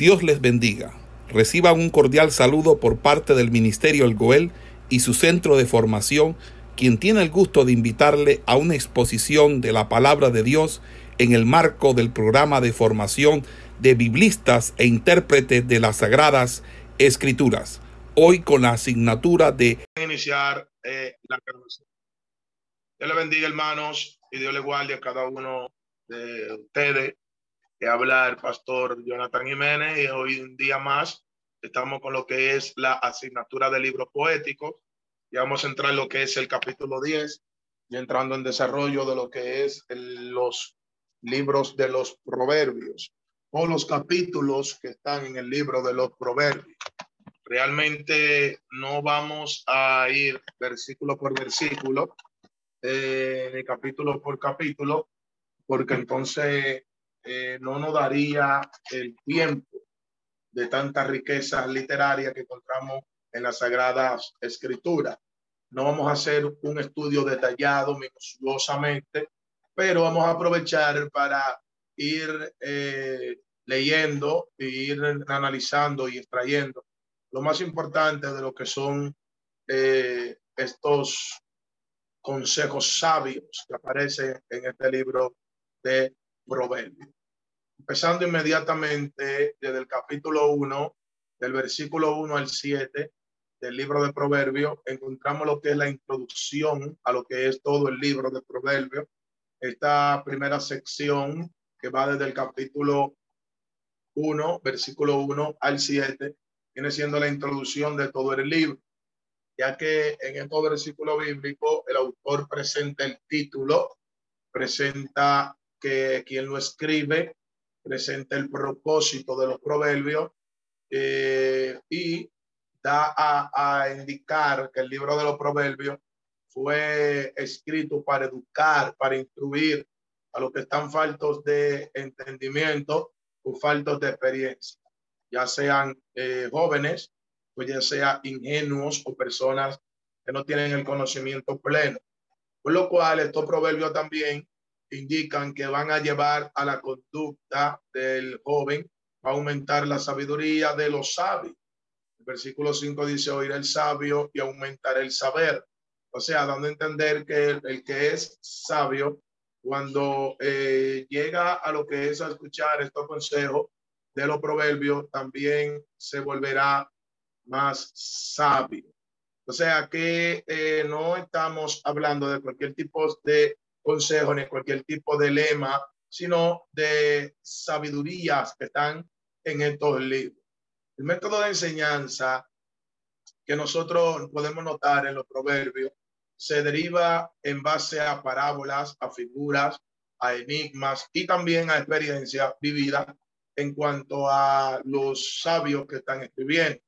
Dios les bendiga. Reciban un cordial saludo por parte del Ministerio El Goel y su centro de formación, quien tiene el gusto de invitarle a una exposición de la palabra de Dios en el marco del programa de formación de biblistas e intérpretes de las Sagradas Escrituras. Hoy con la asignatura de iniciar eh, la grabación. Dios le bendiga, hermanos, y Dios le guarde a cada uno de ustedes. Que habla el pastor Jonathan Jiménez y hoy un día más estamos con lo que es la asignatura de libros poéticos. Y vamos a entrar en lo que es el capítulo 10 y entrando en desarrollo de lo que es los libros de los proverbios o los capítulos que están en el libro de los proverbios. Realmente no vamos a ir versículo por versículo, eh, ni capítulo por capítulo, porque entonces eh, no nos daría el tiempo de tanta riqueza literaria que encontramos en las Sagradas Escrituras. No vamos a hacer un estudio detallado, minuciosamente, pero vamos a aprovechar para ir eh, leyendo, ir analizando y extrayendo lo más importante de lo que son eh, estos consejos sabios que aparecen en este libro de Proverbios. Empezando inmediatamente desde el capítulo 1, del versículo 1 al 7 del libro de Proverbios, encontramos lo que es la introducción a lo que es todo el libro de Proverbios. Esta primera sección que va desde el capítulo 1, versículo 1 al 7, viene siendo la introducción de todo el libro, ya que en estos versículos bíblicos el autor presenta el título, presenta que quien lo escribe, presenta el propósito de los proverbios eh, y da a, a indicar que el libro de los proverbios fue escrito para educar, para instruir a los que están faltos de entendimiento o faltos de experiencia ya sean eh, jóvenes, o ya sea ingenuos o personas que no tienen el conocimiento pleno. Por lo cual, estos proverbios también indican que van a llevar a la conducta del joven, a aumentar la sabiduría de los sabios. El versículo 5 dice, oír el sabio y aumentar el saber. O sea, dando a entender que el, que es sabio, cuando eh, llega a lo que es a escuchar estos consejos, de los proverbios también se volverá más sabio. O sea que eh, no estamos hablando de cualquier tipo de consejo ni cualquier tipo de lema, sino de sabidurías que están en estos libros. El método de enseñanza que nosotros podemos notar en los proverbios se deriva en base a parábolas, a figuras, a enigmas y también a experiencias vividas en cuanto a los sabios que están escribiendo.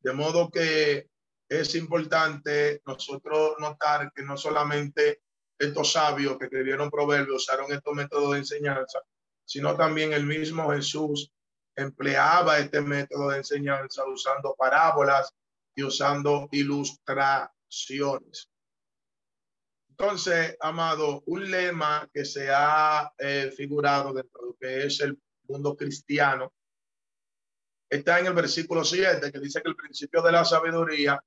De modo que es importante nosotros notar que no solamente estos sabios que escribieron proverbios usaron estos métodos de enseñanza, sino también el mismo Jesús empleaba este método de enseñanza usando parábolas y usando ilustraciones. Entonces, amado, un lema que se ha eh, figurado dentro de lo que es el mundo cristiano, está en el versículo 7, que dice que el principio de la sabiduría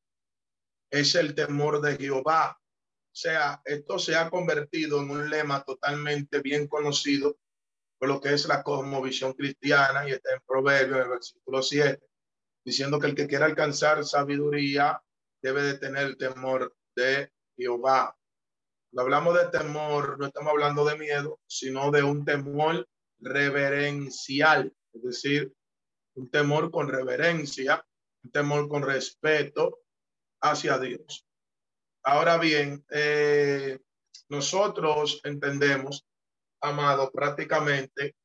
es el temor de Jehová. O sea, esto se ha convertido en un lema totalmente bien conocido por lo que es la cosmovisión cristiana y está en Proverbios, en el versículo 7, diciendo que el que quiera alcanzar sabiduría debe de tener el temor de Jehová. Cuando hablamos de temor, no estamos hablando de miedo, sino de un temor reverencial, es decir, un temor con reverencia, un temor con respeto hacia Dios. Ahora bien, eh, nosotros entendemos, amado, prácticamente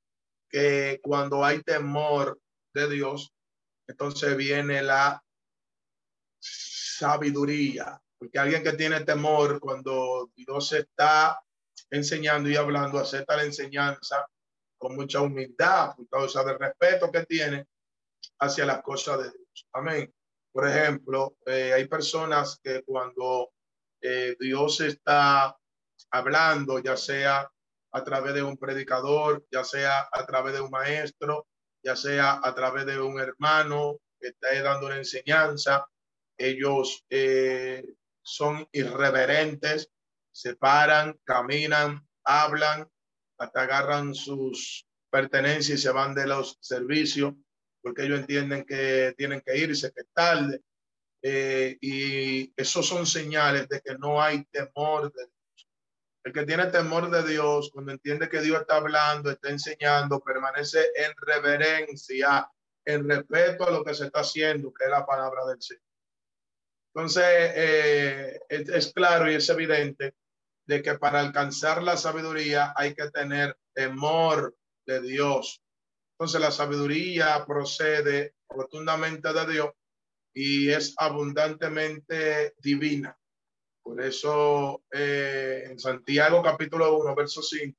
que cuando hay temor de Dios, entonces viene la sabiduría, porque alguien que tiene temor cuando Dios está enseñando y hablando, acepta la enseñanza, con mucha humildad por causa del respeto que tiene hacia las cosas de Dios. Amén. Por ejemplo, eh, hay personas que cuando eh, Dios está hablando, ya sea a través de un predicador, ya sea a través de un maestro, ya sea a través de un hermano que esté dando una enseñanza. Ellos eh, son irreverentes, se paran, caminan, hablan, hasta agarran sus pertenencias y se van de los servicios porque ellos entienden que tienen que irse, que es tarde. Eh, y esos son señales de que no hay temor de Dios. El que tiene temor de Dios, cuando entiende que Dios está hablando, está enseñando, permanece en reverencia, en respeto a lo que se está haciendo, que es la palabra del Señor. Entonces, eh, es, claro y es evidente de que para alcanzar la sabiduría hay que tener temor de Dios. Entonces, la sabiduría procede rotundamente de Dios y es abundantemente divina. Por eso eh, en Santiago capítulo 1, verso 5,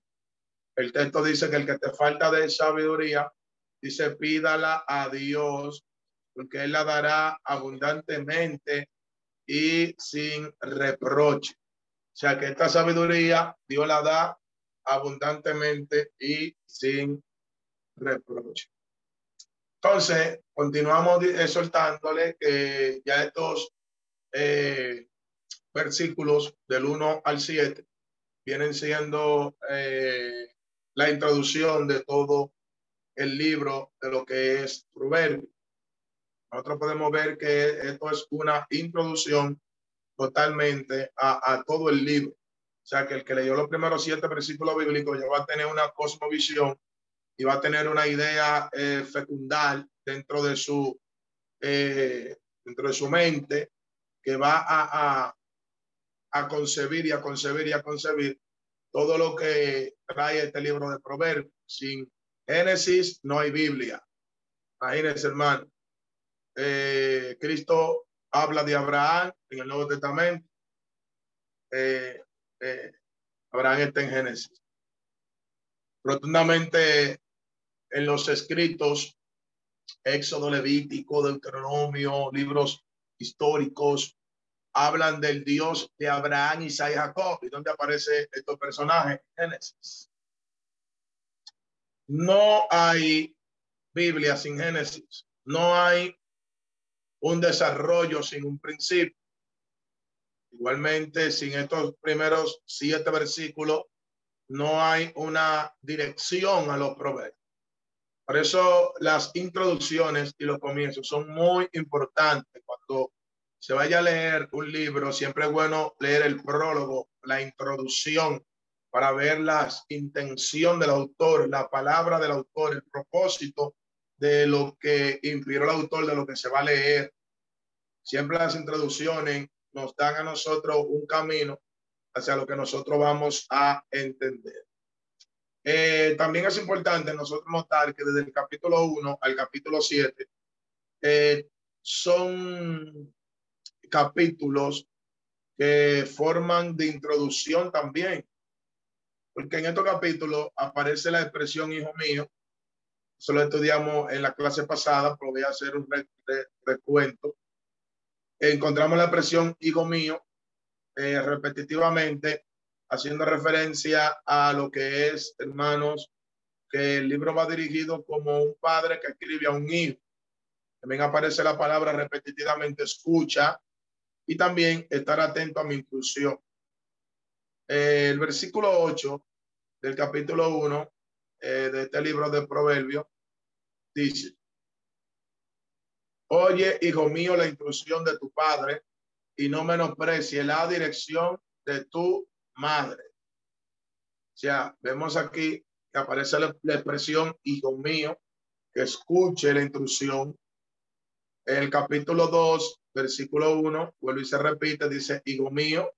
el texto dice que el que te falta de sabiduría, dice, pídala a Dios, porque Él la dará abundantemente y sin reproche. O sea que esta sabiduría Dios la da abundantemente y sin reproche. Entonces, continuamos exhortándole que ya estos eh, versículos del 1 al 7 vienen siendo eh, la introducción de todo el libro de lo que es Proverbio. Nosotros podemos ver que esto es una introducción totalmente a, a, todo el libro. O sea, que el que leyó los primeros siete versículos bíblicos ya va a tener una cosmovisión y va a tener una idea eh, fecundal dentro de su eh, dentro de su mente que va a, a, concebir y a concebir y a concebir todo lo que trae este libro de Proverbios. Sin Génesis no hay Biblia. Imagínense, hermano. Eh, Cristo habla de Abraham en el Nuevo Testamento. Eh, Abraham está en Génesis. Rotundamente en los escritos, Éxodo Levítico, Deuteronomio, libros históricos, hablan del Dios de Abraham, Isaac y Jacob. ¿Y dónde aparece estos personajes? Génesis. No hay Biblia sin Génesis. No hay un desarrollo sin un principio. Igualmente, sin estos primeros siete versículos, no hay una dirección a los proverbios. Por eso las introducciones y los comienzos son muy importantes. Cuando se vaya a leer un libro, siempre es bueno leer el prólogo, la introducción, para ver la intención del autor, la palabra del autor, el propósito de lo que inspiró el autor, de lo que se va a leer. Siempre las introducciones nos dan a nosotros un camino hacia lo que nosotros vamos a entender. Eh, también es importante nosotros notar que desde el capítulo 1 al capítulo 7 eh, son capítulos que forman de introducción también, porque en estos capítulos aparece la expresión hijo mío, eso lo estudiamos en la clase pasada, pero voy a hacer un recuento. Encontramos la expresión hijo mío eh, repetitivamente haciendo referencia a lo que es, hermanos, que el libro va dirigido como un padre que escribe a un hijo. También aparece la palabra repetitivamente escucha y también estar atento a mi inclusión. el versículo 8 del capítulo 1 eh, de este libro de Proverbios dice, Oye, hijo mío, la instrucción de tu padre y no menosprecie la dirección de tu madre. O sea, vemos aquí que aparece la, expresión hijo mío, que escuche la instrucción. En el capítulo 2, versículo 1, vuelve y se repite, dice, hijo mío,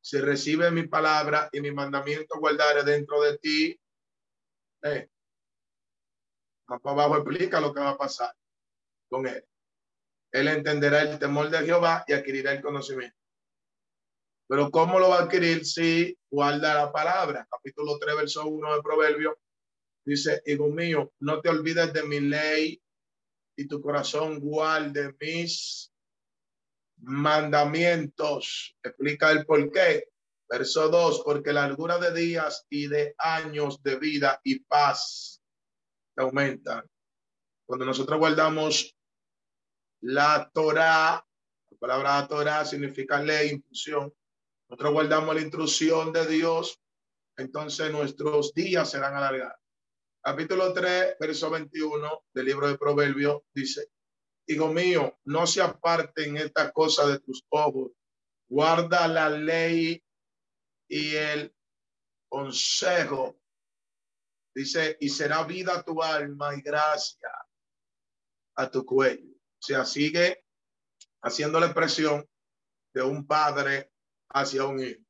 si recibe mi palabra y mi mandamiento guardaré dentro de ti, eh, más abajo explica lo que va a pasar con él. Él entenderá el temor de Jehová y adquirirá el conocimiento. Pero ¿cómo lo va a adquirir si guarda la palabra? Capítulo 3, verso 1 de Proverbio. Dice, hijo mío, no te olvides de mi ley y tu corazón guarde mis mandamientos. Explica el por qué. Verso 2, porque la largura de días y de años de vida y paz te aumentan. Cuando nosotros guardamos la Torah, la palabra Torah significa ley, instrucción. Nosotros guardamos la instrucción de Dios, entonces nuestros días serán alargados. Capítulo 3, verso 21 del libro de Proverbios dice, Hijo mío, no se aparten estas cosas de tus ojos, guarda la ley y el consejo. Dice, y será vida tu alma y gracia a tu cuello. O sea, sigue haciendo la expresión de un padre hacia un hijo.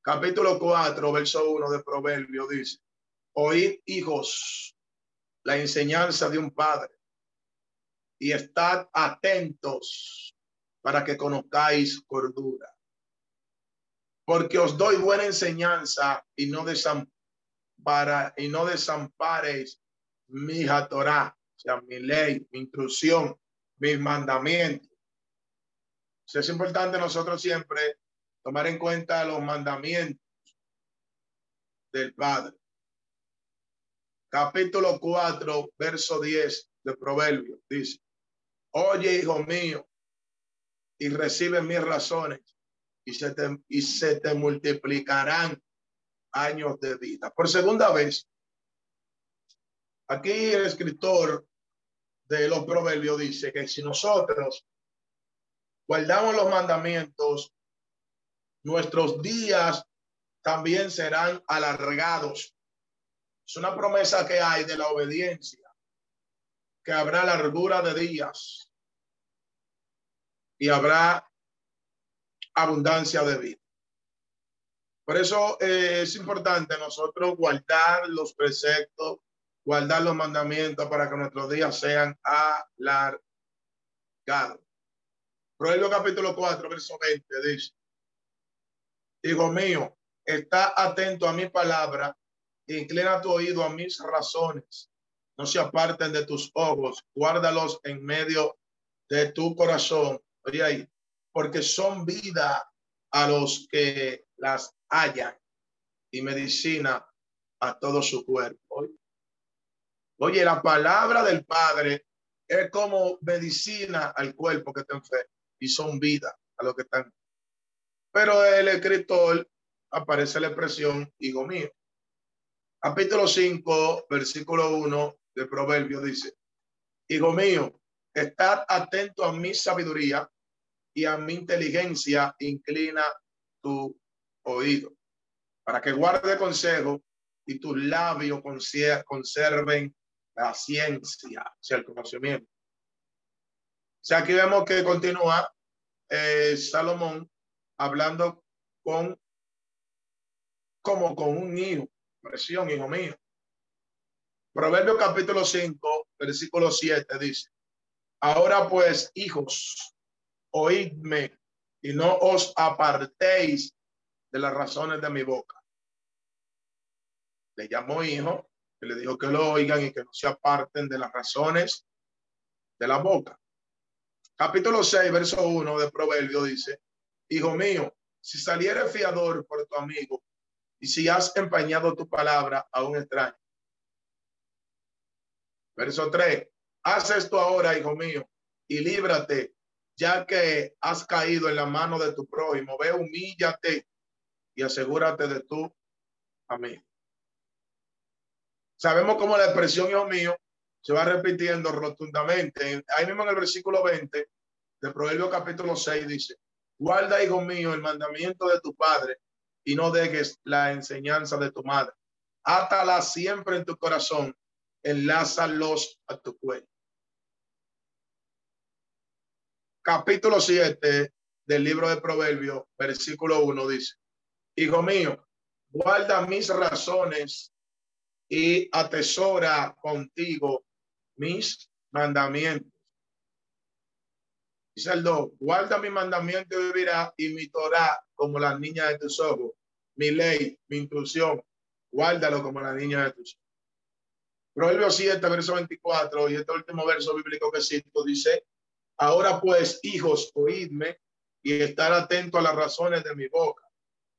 Capítulo 4, verso 1 de Proverbio dice, oíd hijos la enseñanza de un padre y estad atentos para que conozcáis cordura. Porque os doy buena enseñanza y no desampara y no desamparéis mi Torah, o sea, mi ley, mi instrucción, mis mandamientos. es importante nosotros siempre tomar en cuenta los mandamientos del Padre. Capítulo 4, verso 10 de Proverbios dice, oye, hijo mío, y recibe mis razones y se te, y se te multiplicarán años de vida. Por segunda vez, aquí el escritor de los proverbios dice que si nosotros guardamos los mandamientos, nuestros días también serán alargados. Es una promesa que hay de la obediencia, que habrá largura de días y habrá abundancia de vida. Por eso eh, es importante nosotros guardar los preceptos, guardar los mandamientos para que nuestros días sean alargados. Proverbio capítulo 4, verso 20 dice, Hijo mío, está atento a mi palabra, inclina tu oído a mis razones, no se aparten de tus ojos, guárdalos en medio de tu corazón. Oye ahí, porque son vida a los que las hallan y medicina a todo su cuerpo. Oye, la palabra del Padre es como medicina al cuerpo que está enfermo y son vida a los que están. Pero el escritor aparece la expresión, hijo mío. Capítulo 5, versículo 1 de Proverbio dice, hijo mío, estad atento a mi sabiduría y a mi inteligencia inclina tu oído, para que guarde consejo y tus labios conserven la ciencia, o sea, el conocimiento. O aquí vemos que continúa eh, Salomón hablando con como con un hijo, presión, hijo mío. Proverbio capítulo 5, versículo 7 dice, ahora pues, hijos, oídme y no os apartéis de las razones de mi boca. Le llamó hijo, y le dijo que lo oigan y que no se aparten de las razones de la boca. Capítulo 6, verso 1 de Proverbio dice, Hijo mío, si saliere fiador por tu amigo y si has empañado tu palabra a un extraño. Verso 3, haz esto ahora, hijo mío, y líbrate ya que has caído en la mano de tu prójimo, ve, humíllate y asegúrate de tu amigo. Sabemos cómo la expresión, hijo mío, se va repitiendo rotundamente. Ahí mismo en el versículo 20 de Proverbio capítulo 6 dice, guarda, hijo mío, el mandamiento de tu padre y no dejes la enseñanza de tu madre. Átala siempre en tu corazón, enlázalos a tu cuello. capítulo 7 del libro de Proverbios, versículo 1 dice, Hijo mío, guarda mis razones y atesora contigo mis mandamientos. Dice el 2, guarda mi mandamiento y vivirá y mi Torah como la niña de tus ojos, mi ley, mi instrucción, guárdalo como la niña de tus ojos. Proverbios 7, verso 24, y este último verso bíblico que cito dice, Ahora pues, hijos, oídme y estar atento a las razones de mi boca.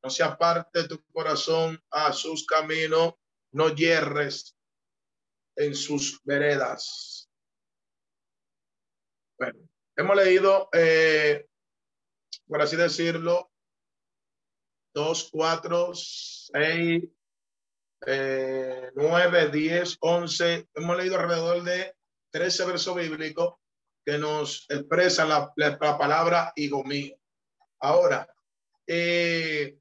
No se aparte tu corazón a sus caminos, no hierres en sus veredas. Bueno, hemos leído, eh, por así decirlo, dos, cuatro, seis, eh, nueve, diez, once. Hemos leído alrededor de trece versos bíblicos que nos expresan la, la, palabra hijo mío. Ahora, eh,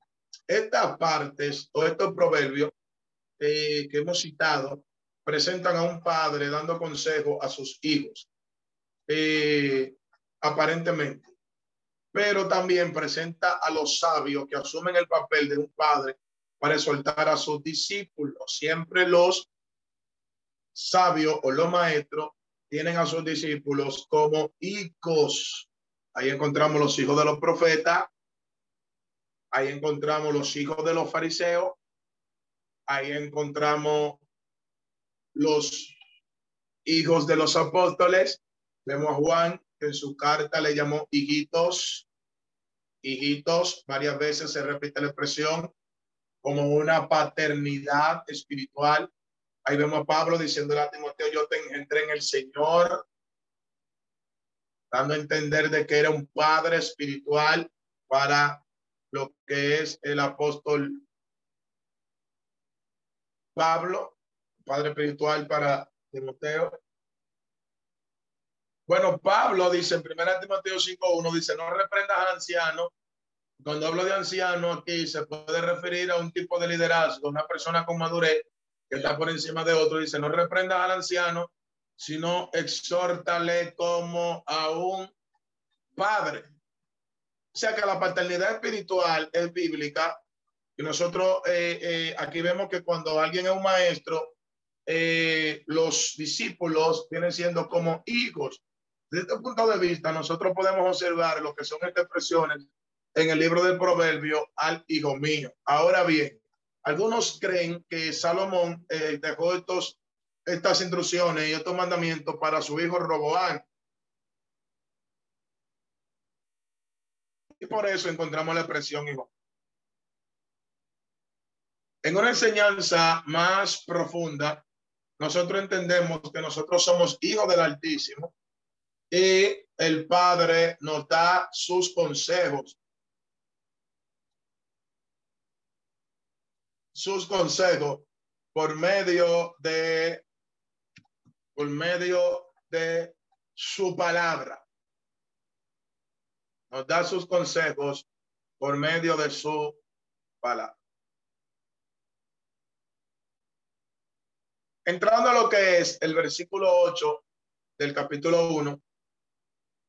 estas partes o estos proverbios eh, que hemos citado presentan a un padre dando consejo a sus hijos, eh, aparentemente, pero también presenta a los sabios que asumen el papel de un padre para exhortar a sus discípulos. Siempre los sabios o los maestros tienen a sus discípulos como hijos. Ahí encontramos los hijos de los profetas, ahí encontramos los hijos de los fariseos, ahí encontramos los hijos de los apóstoles. Vemos a Juan en su carta le llamó hijitos, hijitos, varias veces se repite la expresión como una paternidad espiritual. Ahí vemos a Pablo diciendo a Timoteo, yo te engendré en el Señor, dando a entender de que era un padre espiritual para lo que es el apóstol Pablo, padre espiritual para Timoteo. Bueno, Pablo dice en 1 Timoteo 5.1, dice, no reprendas al anciano. Cuando hablo de anciano aquí se puede referir a un tipo de liderazgo, una persona con madurez que está por encima de otro. Dice, no reprendas al anciano, sino exhórtale como a un padre. O sea que la paternidad espiritual es bíblica y nosotros eh, eh, aquí vemos que cuando alguien es un maestro, eh, los discípulos vienen siendo como hijos. Desde este punto de vista, nosotros podemos observar lo que son estas expresiones en el libro del proverbio al hijo mío. Ahora bien, algunos creen que Salomón dejó estos, estas instrucciones y estos mandamientos para su hijo Roboán. Y por eso encontramos la expresión hijo. En una enseñanza más profunda, nosotros entendemos que nosotros somos hijos del Altísimo y el Padre nos da sus consejos. Sus consejos por medio de por medio de su palabra. Nos da sus consejos por medio de su palabra. Entrando a lo que es el versículo 8 del capítulo 1,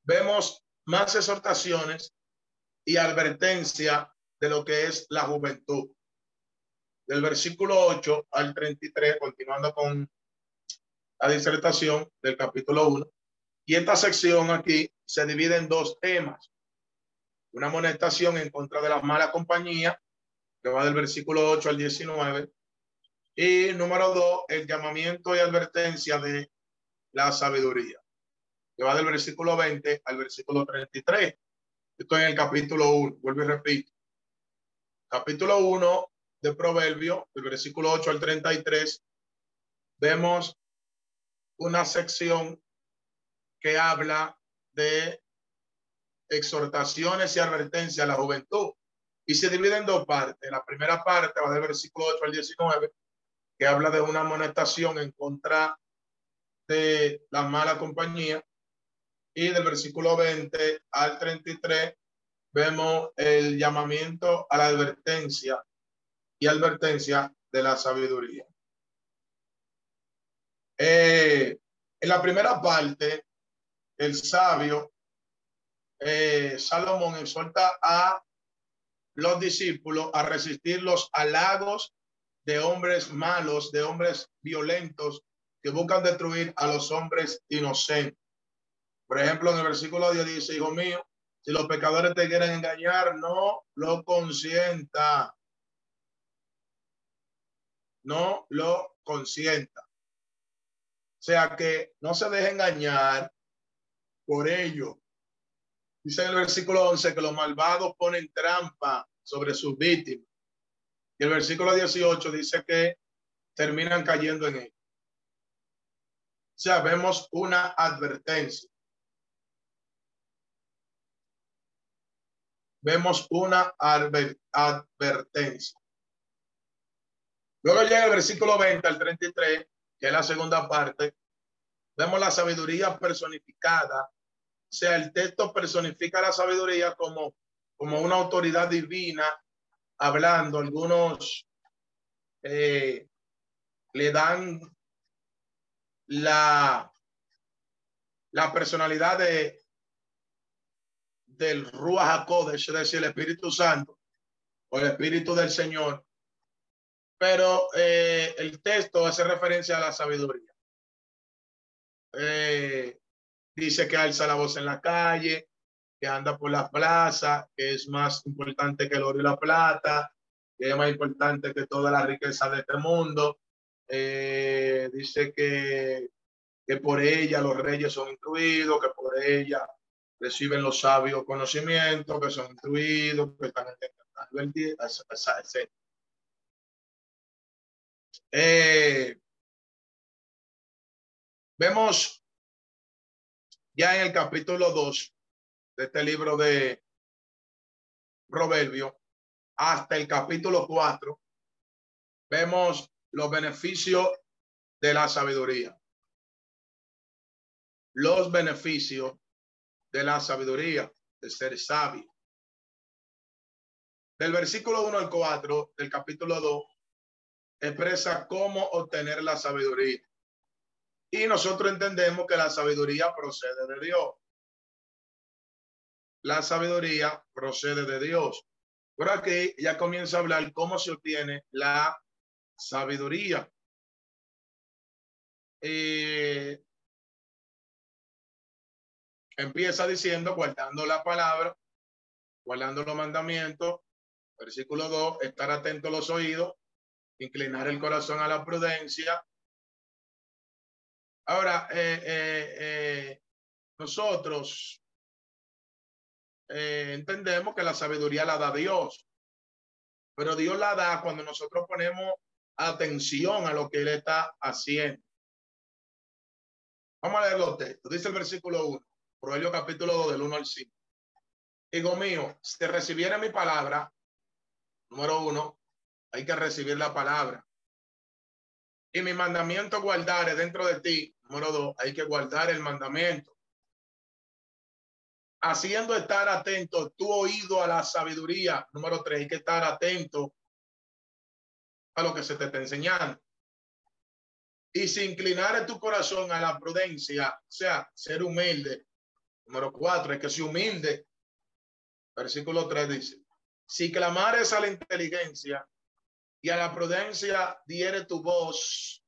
vemos más exhortaciones y advertencia de lo que es la juventud. Del versículo 8 al 33, continuando con la disertación del capítulo 1. Y esta sección aquí se divide en dos temas. Una amonestación en contra de la mala compañía, que va del versículo 8 al 19, y número dos, el llamamiento y advertencia de la sabiduría, que va del versículo 20 al versículo 33. Estoy en el capítulo 1, vuelvo y repito. Capítulo 1 de Proverbio, del versículo 8 al 33, vemos una sección que habla de exhortaciones y advertencias a la juventud. Y se divide en dos partes. La primera parte va del versículo 8 al 19 que habla de una amonestación en contra de la mala compañía. Y del versículo 20 al 33 vemos el llamamiento a la advertencia y advertencia de la sabiduría. Eh, en la primera parte, el sabio eh, Salomón exhorta a los discípulos a resistir los halagos de hombres malos, de hombres violentos que buscan destruir a los hombres inocentes. Por ejemplo, en el versículo 10 dice, hijo mío, si los pecadores te quieren engañar, no lo consienta. No lo consienta. O sea que no se deje engañar por ello. Dice en el versículo 11 que los malvados ponen trampa sobre sus víctimas y el versículo 18 dice que terminan cayendo en él. O sea, vemos una advertencia. Vemos una advertencia. Luego llega el versículo 20 al 33, que es la segunda parte. Vemos la sabiduría personificada. O sea, el texto personifica la sabiduría como, como una autoridad divina hablando. Algunos eh, le dan la, la personalidad de, del Ruach HaKodesh, es decir, el Espíritu Santo o el Espíritu del Señor. Pero eh, el texto hace referencia a la sabiduría. Eh, dice que alza la voz en la calle, que anda por la plaza, que es más importante que el oro y la plata, que es más importante que toda la riqueza de este mundo. Eh, dice que, que por ella los reyes son instruidos, que por ella reciben los sabios conocimientos, que son instruidos, que están eh, vemos ya en el capítulo 2 de este libro de Proverbio hasta el capítulo 4, vemos los beneficios de la sabiduría. Los beneficios de la sabiduría, de ser sabio. Del versículo 1 al 4 del capítulo 2 expresa cómo obtener la sabiduría. Y nosotros entendemos que la sabiduría procede de Dios. La sabiduría procede de Dios. Por aquí ya comienza a hablar cómo se obtiene la sabiduría. Eh, empieza diciendo, guardando la palabra, guardando los mandamientos. Versículo 2, estar atento a los oídos, inclinar el corazón a la prudencia. Ahora, eh, eh, eh, nosotros entendemos que la sabiduría la da Dios, pero Dios la da cuando nosotros ponemos atención a lo que Él está haciendo. Vamos a leer los textos. Dice el versículo 1, Proverbio capítulo 2, del 1 al 5. Hijo mío, si recibiera mi palabra, número uno, hay que recibir la palabra. Y mi mandamiento guardare dentro de ti. Número dos, hay que guardar el mandamiento. Haciendo estar atento tu oído a la sabiduría. Número tres, hay que estar atento a lo que se te está enseñando. Y si inclinar tu corazón a la prudencia, o sea, ser humilde. Número cuatro, hay que ser humilde. Versículo tres dice, si clamares a la inteligencia y a la prudencia diere tu voz.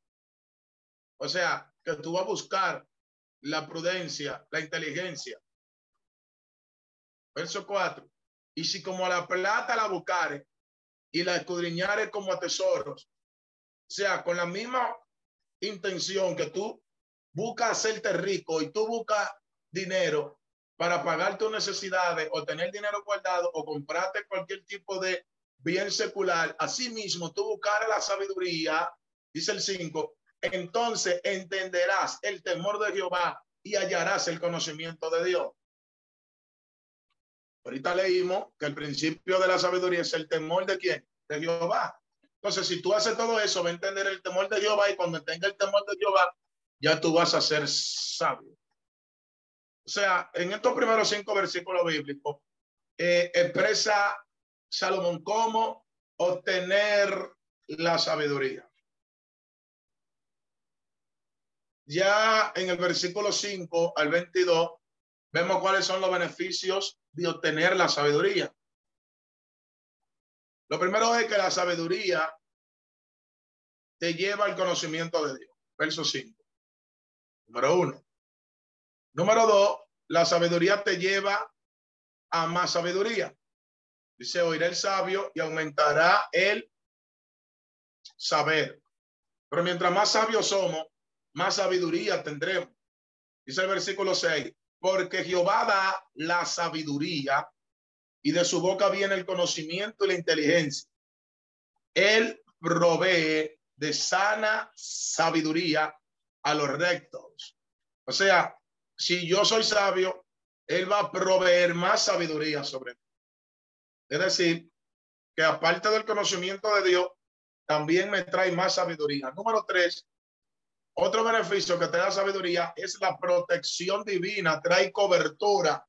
O sea, que tú vas a buscar la prudencia, la inteligencia. Verso 4. Y si como a la plata la buscare y la escudriñare como a tesoros, o sea, con la misma intención que tú buscas hacerte rico y tú buscas dinero para pagar tus necesidades o tener dinero guardado o comprarte cualquier tipo de bien secular, asimismo tú buscar la sabiduría, dice el 5, entonces entenderás el temor de Jehová y hallarás el conocimiento de Dios. Ahorita leímos que el principio de la sabiduría es el temor de quién? De Jehová. Entonces, si tú haces todo eso, va a entender el temor de Jehová y cuando tenga el temor de Jehová, ya tú vas a ser sabio. O sea, en estos primeros cinco versículos bíblicos, eh, expresa Salomón, cómo obtener la sabiduría. Ya en el versículo 5 al 22 vemos cuáles son los beneficios de obtener la sabiduría. Lo primero es que la sabiduría te lleva al conocimiento de Dios. Verso 5. Número uno. Número dos, la sabiduría te lleva a más sabiduría. Dice, oirá el sabio y aumentará el saber. Pero mientras más sabios somos, más sabiduría tendremos. Dice el versículo 6, porque Jehová da la sabiduría y de su boca viene el conocimiento y la inteligencia. Él provee de sana sabiduría a los rectos. O sea, si yo soy sabio, Él va a proveer más sabiduría sobre mí. Es decir, que aparte del conocimiento de Dios, también me trae más sabiduría. Número tres, otro beneficio que te da sabiduría es la protección divina, trae cobertura,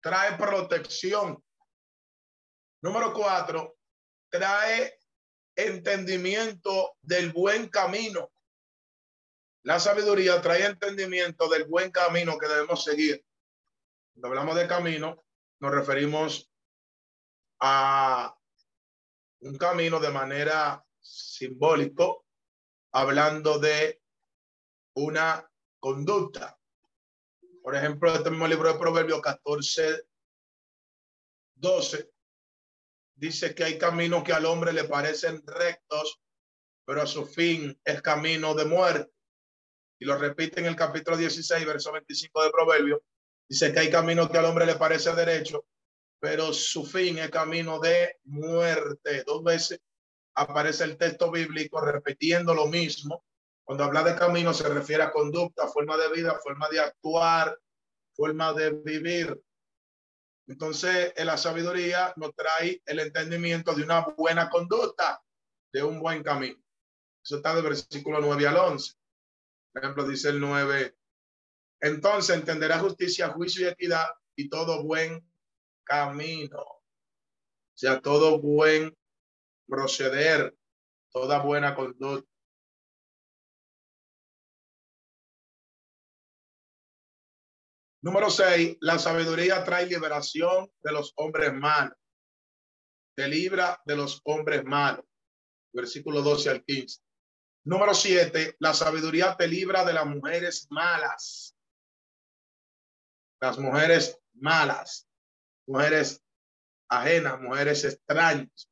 trae protección. Número cuatro, trae entendimiento del buen camino. La sabiduría trae entendimiento del buen camino que debemos seguir. Cuando hablamos de camino, nos referimos a un camino de manera simbólico, hablando de una conducta. Por ejemplo, este mismo libro de Proverbios 14, 12, dice que hay caminos que al hombre le parecen rectos, pero a su fin es camino de muerte. Y lo repite en el capítulo 16, verso 25 de Proverbios. Dice que hay caminos que al hombre le parece derecho, pero su fin es camino de muerte. Dos veces aparece el texto bíblico repitiendo lo mismo. Cuando habla de camino se refiere a conducta, forma de vida, forma de actuar, forma de vivir. Entonces, en la sabiduría nos trae el entendimiento de una buena conducta, de un buen camino. Eso está del versículo 9 al 11. Por ejemplo, dice el 9. Entonces entenderá justicia, juicio y equidad y todo buen camino. O sea, todo buen proceder, toda buena conducta. Número seis, la sabiduría trae liberación de los hombres malos. Te libra de los hombres malos. Versículo 12 al 15. Número siete, la sabiduría te libra de las mujeres malas. Las mujeres malas mujeres ajenas, mujeres extrañas.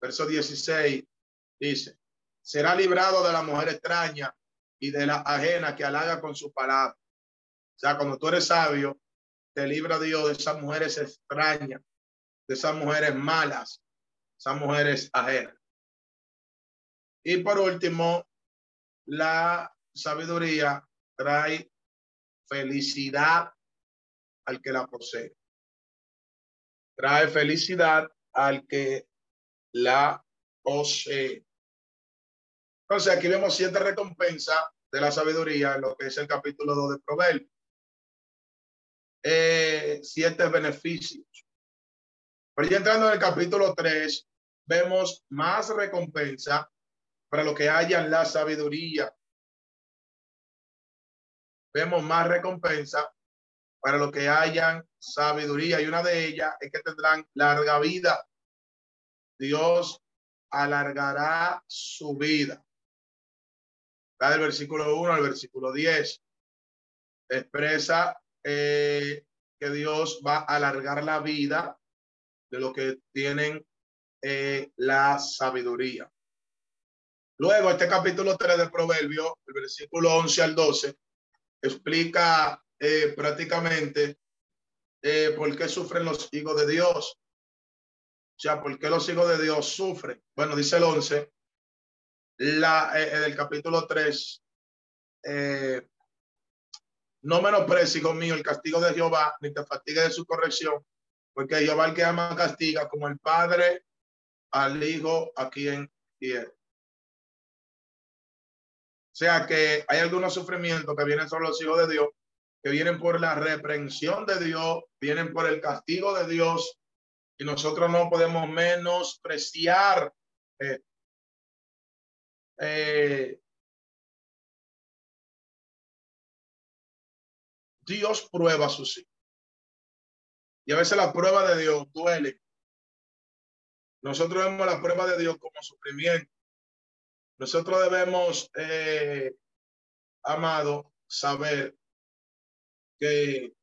Verso 16 dice, será librado de la mujer extraña y de la ajena que halaga con su palabra. O sea, cuando tú eres sabio, te libra Dios de esas mujeres extrañas, de esas mujeres malas, esas mujeres ajenas. Y por último, la sabiduría trae felicidad al que la posee trae felicidad al que la posee. Entonces aquí vemos siete recompensas de la sabiduría lo que es el capítulo 2 de Proverbios. Eh, siete beneficios. Pero ya entrando en el capítulo 3, vemos más recompensa para lo que haya en la sabiduría. Vemos más recompensa para lo que hayan sabiduría y una de ellas es que tendrán larga vida. Dios alargará su vida. Está del versículo 1 al versículo 10. Expresa eh, que Dios va a alargar la vida de lo que tienen eh, la sabiduría. Luego, este capítulo 3 del Proverbio, el versículo 11 al 12, explica eh, prácticamente eh, por qué sufren los hijos de Dios. O sea, ¿por qué los hijos de Dios sufren? Bueno, dice el 11, la, eh, del capítulo 3, eh, no menosprecies, hijo mío, el castigo de Jehová, ni te fatigue de su corrección, porque Jehová el que ama castiga como el Padre al Hijo a quien quiere. O sea que hay algunos sufrimientos que vienen sobre los hijos de Dios que vienen por la reprensión de Dios, vienen por el castigo de Dios, y nosotros no podemos menospreciar eh, eh, Dios prueba su sí. Y a veces la prueba de Dios duele. Nosotros vemos la prueba de Dios como sufrimiento. Nosotros debemos, eh, amado, saber que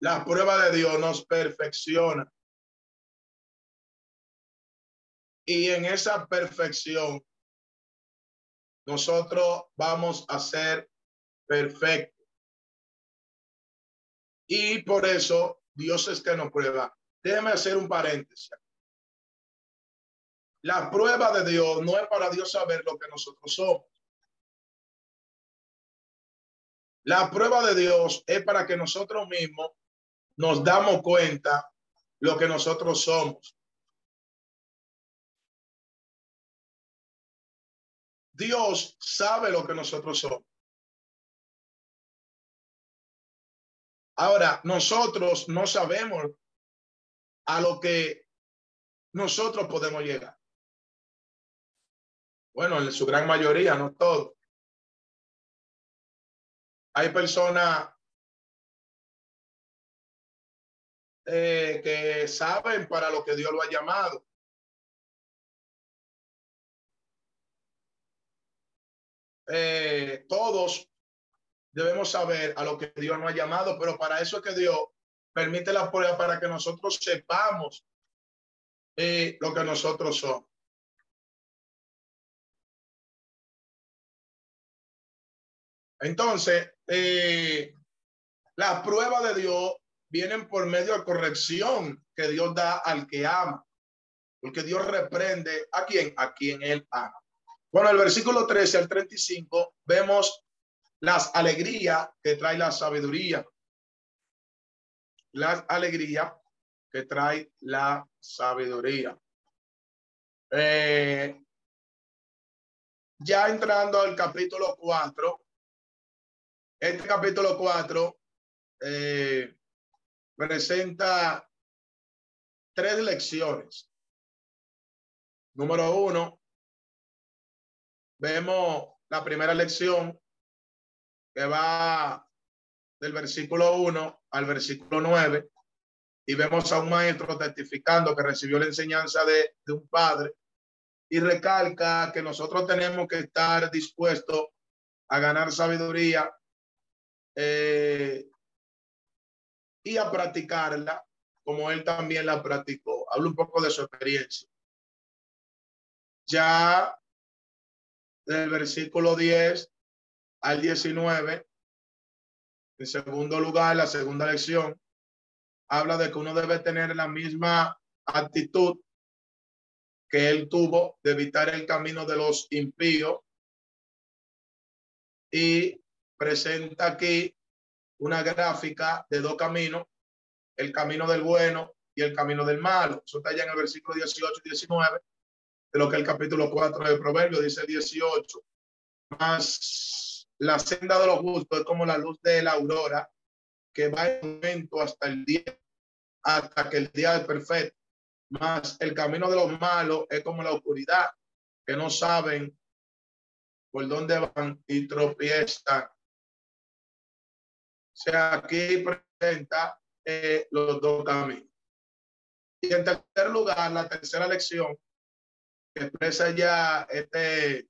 la prueba de Dios nos perfecciona. Y en esa perfección, nosotros vamos a ser perfectos. Y por eso Dios es que nos prueba. Déjeme hacer un paréntesis. La prueba de Dios no es para Dios saber lo que nosotros somos. La prueba de Dios es para que nosotros mismos nos damos cuenta lo que nosotros somos. Dios sabe lo que nosotros somos. Ahora, nosotros no sabemos a lo que nosotros podemos llegar. Bueno, en su gran mayoría, no todo. Hay personas eh, que saben para lo que Dios lo ha llamado. Eh, todos debemos saber a lo que Dios nos ha llamado, pero para eso es que Dios permite la prueba para que nosotros sepamos eh, lo que nosotros somos. Entonces, eh, las pruebas de Dios vienen por medio de corrección que Dios da al que ama, porque Dios reprende a quien, a quien él ama. Bueno, el versículo 13 al 35 vemos las alegrías que trae la sabiduría. Las alegrías que trae la sabiduría. Eh, ya entrando al capítulo 4, este capítulo 4 eh, presenta tres lecciones. Número uno, vemos la primera lección que va del versículo 1 al versículo 9 y vemos a un maestro testificando que recibió la enseñanza de, de un padre y recalca que nosotros tenemos que estar dispuestos a ganar sabiduría eh, y a practicarla como él también la practicó. Hablo un poco de su experiencia. Ya del versículo 10 al 19, en segundo lugar, la segunda lección, habla de que uno debe tener la misma actitud que él tuvo de evitar el camino de los impíos y presenta aquí una gráfica de dos caminos, el camino del bueno y el camino del malo. Eso está allá en el versículo 18 y 19 de lo que el capítulo 4 del Proverbio dice 18. Más la senda de los justos es como la luz de la aurora que va en momento hasta el día, hasta que el día es perfecto. Más el camino de los malos es como la oscuridad, que no saben por dónde van y tropiezan. Sea, aquí presenta eh, los dos caminos. Y en tercer lugar, la tercera lección que expresa ya este,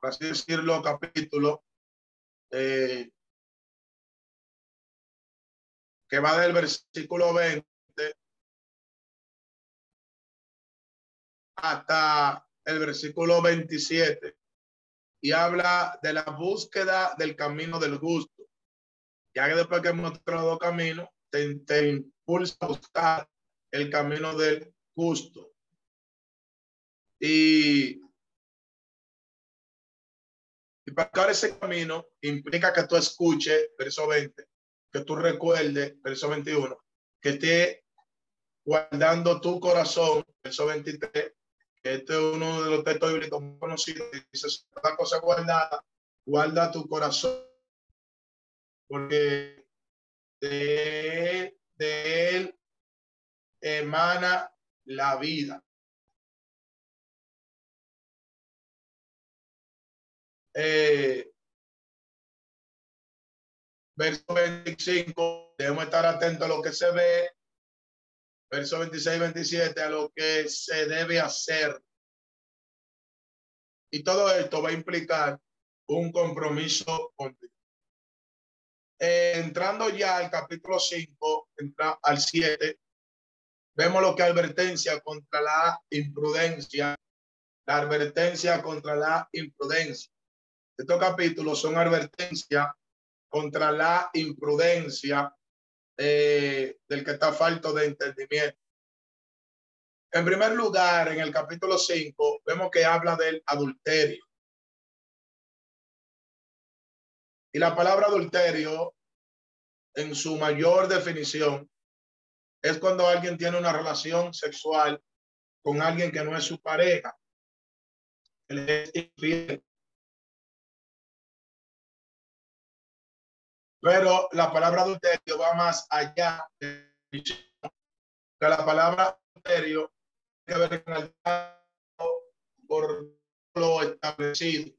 por así decirlo, capítulo eh, que va del versículo 20 hasta el versículo 27 y habla de la búsqueda del camino del gusto. Ya que después que mostrado dos caminos, te, te impulsa buscar el camino del gusto. Y, y para ese camino implica que tú escuches, verso 20, que tú recuerdes, verso 21, que esté guardando tu corazón, verso 23, este es uno de los textos bíblicos conocidos. Dice, cada cosa guardada, guarda tu corazón. Porque de, de él emana la vida. Eh, verso 25, debemos estar atentos a lo que se ve, verso 26 y 27, a lo que se debe hacer. Y todo esto va a implicar un compromiso contigo. Eh, entrando ya al capítulo 5, entra al 7, vemos lo que advertencia contra la imprudencia, la advertencia contra la imprudencia. Estos capítulos son advertencia contra la imprudencia eh, del que está falto de entendimiento. En primer lugar, en el capítulo 5, vemos que habla del adulterio. Y la palabra adulterio, en su mayor definición, es cuando alguien tiene una relación sexual con alguien que no es su pareja. Es. Pero la palabra adulterio va más allá de que la palabra adulterio tiene que ver con el por lo establecido.